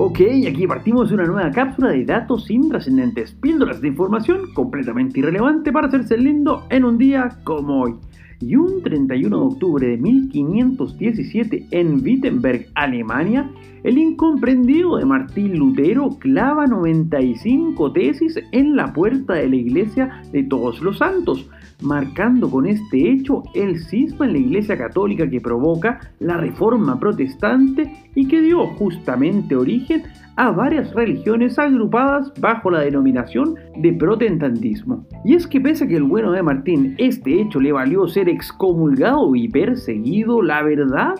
Ok, aquí partimos de una nueva cápsula de datos intrascendentes, píldoras de información completamente irrelevante para hacerse lindo en un día como hoy. Y un 31 de octubre de 1517 en Wittenberg, Alemania, el incomprendido de Martín Lutero clava 95 tesis en la puerta de la iglesia de todos los santos, marcando con este hecho el cisma en la Iglesia Católica que provoca la Reforma Protestante y que dio justamente origen a varias religiones agrupadas bajo la denominación de protestantismo. Y es que pese a que el bueno de Martín este hecho le valió ser excomulgado y perseguido, la verdad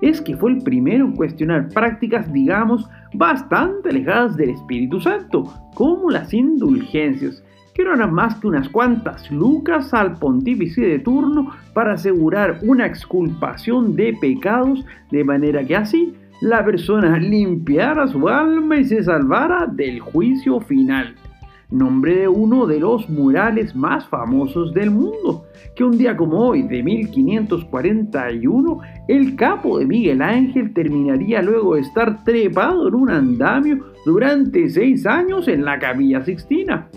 es que fue el primero en cuestionar prácticas, digamos, bastante alejadas del Espíritu Santo, como las indulgencias, que no eran más que unas cuantas lucas al pontífice de turno para asegurar una exculpación de pecados, de manera que así la persona limpiara su alma y se salvara del juicio final. Nombre de uno de los murales más famosos del mundo, que un día como hoy, de 1541, el capo de Miguel Ángel terminaría luego de estar trepado en un andamio durante seis años en la Capilla Sixtina.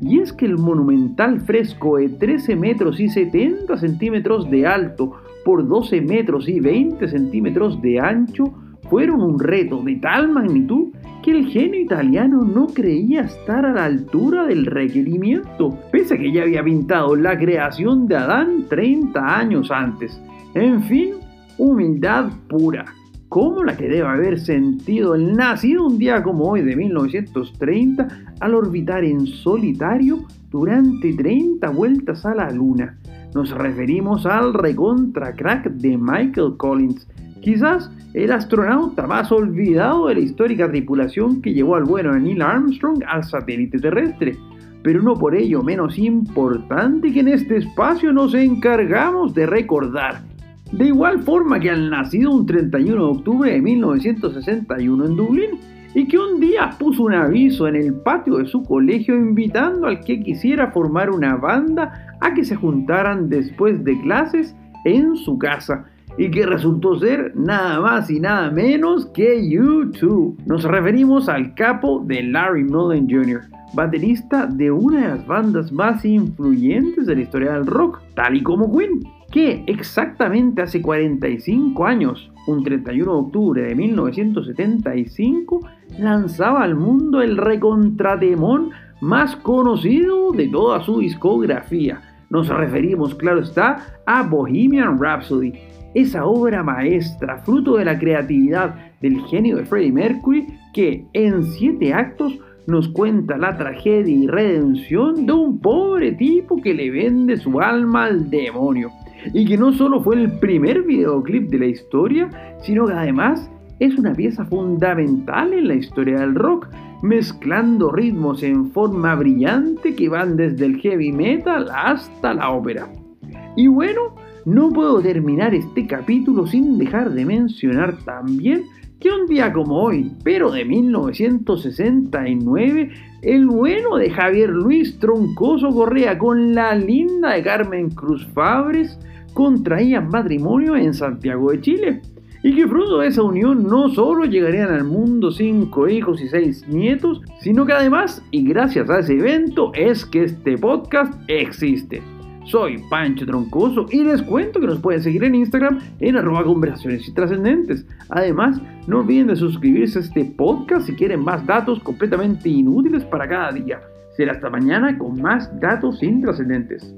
Y es que el monumental fresco de 13 metros y 70 centímetros de alto por 12 metros y 20 centímetros de ancho fueron un reto de tal magnitud que el genio italiano no creía estar a la altura del requerimiento, pese a que ya había pintado la creación de Adán 30 años antes. En fin, humildad pura como la que debe haber sentido el nacido un día como hoy de 1930 al orbitar en solitario durante 30 vueltas a la luna. Nos referimos al recontra crack de Michael Collins, quizás el astronauta más olvidado de la histórica tripulación que llevó al bueno de Neil Armstrong al satélite terrestre, pero no por ello menos importante que en este espacio nos encargamos de recordar. De igual forma que al nacido un 31 de octubre de 1961 en Dublín y que un día puso un aviso en el patio de su colegio invitando al que quisiera formar una banda a que se juntaran después de clases en su casa y que resultó ser nada más y nada menos que U2. Nos referimos al capo de Larry Mullen Jr., baterista de una de las bandas más influyentes de la historia del rock, tal y como Queen que exactamente hace 45 años, un 31 de octubre de 1975, lanzaba al mundo el recontrademón más conocido de toda su discografía. Nos referimos, claro está, a Bohemian Rhapsody, esa obra maestra, fruto de la creatividad del genio de Freddie Mercury, que en siete actos nos cuenta la tragedia y redención de un pobre tipo que le vende su alma al demonio. Y que no solo fue el primer videoclip de la historia, sino que además es una pieza fundamental en la historia del rock, mezclando ritmos en forma brillante que van desde el heavy metal hasta la ópera. Y bueno, no puedo terminar este capítulo sin dejar de mencionar también que un día como hoy, pero de 1969, el bueno de Javier Luis Troncoso Correa con la linda de Carmen Cruz Fabres contraían matrimonio en Santiago de Chile. Y que fruto de esa unión no solo llegarían al mundo cinco hijos y seis nietos, sino que además, y gracias a ese evento, es que este podcast existe. Soy Pancho Troncoso y les cuento que nos pueden seguir en Instagram en arroba conversaciones y trascendentes. Además, no olviden de suscribirse a este podcast si quieren más datos completamente inútiles para cada día. Será hasta mañana con más datos intrascendentes.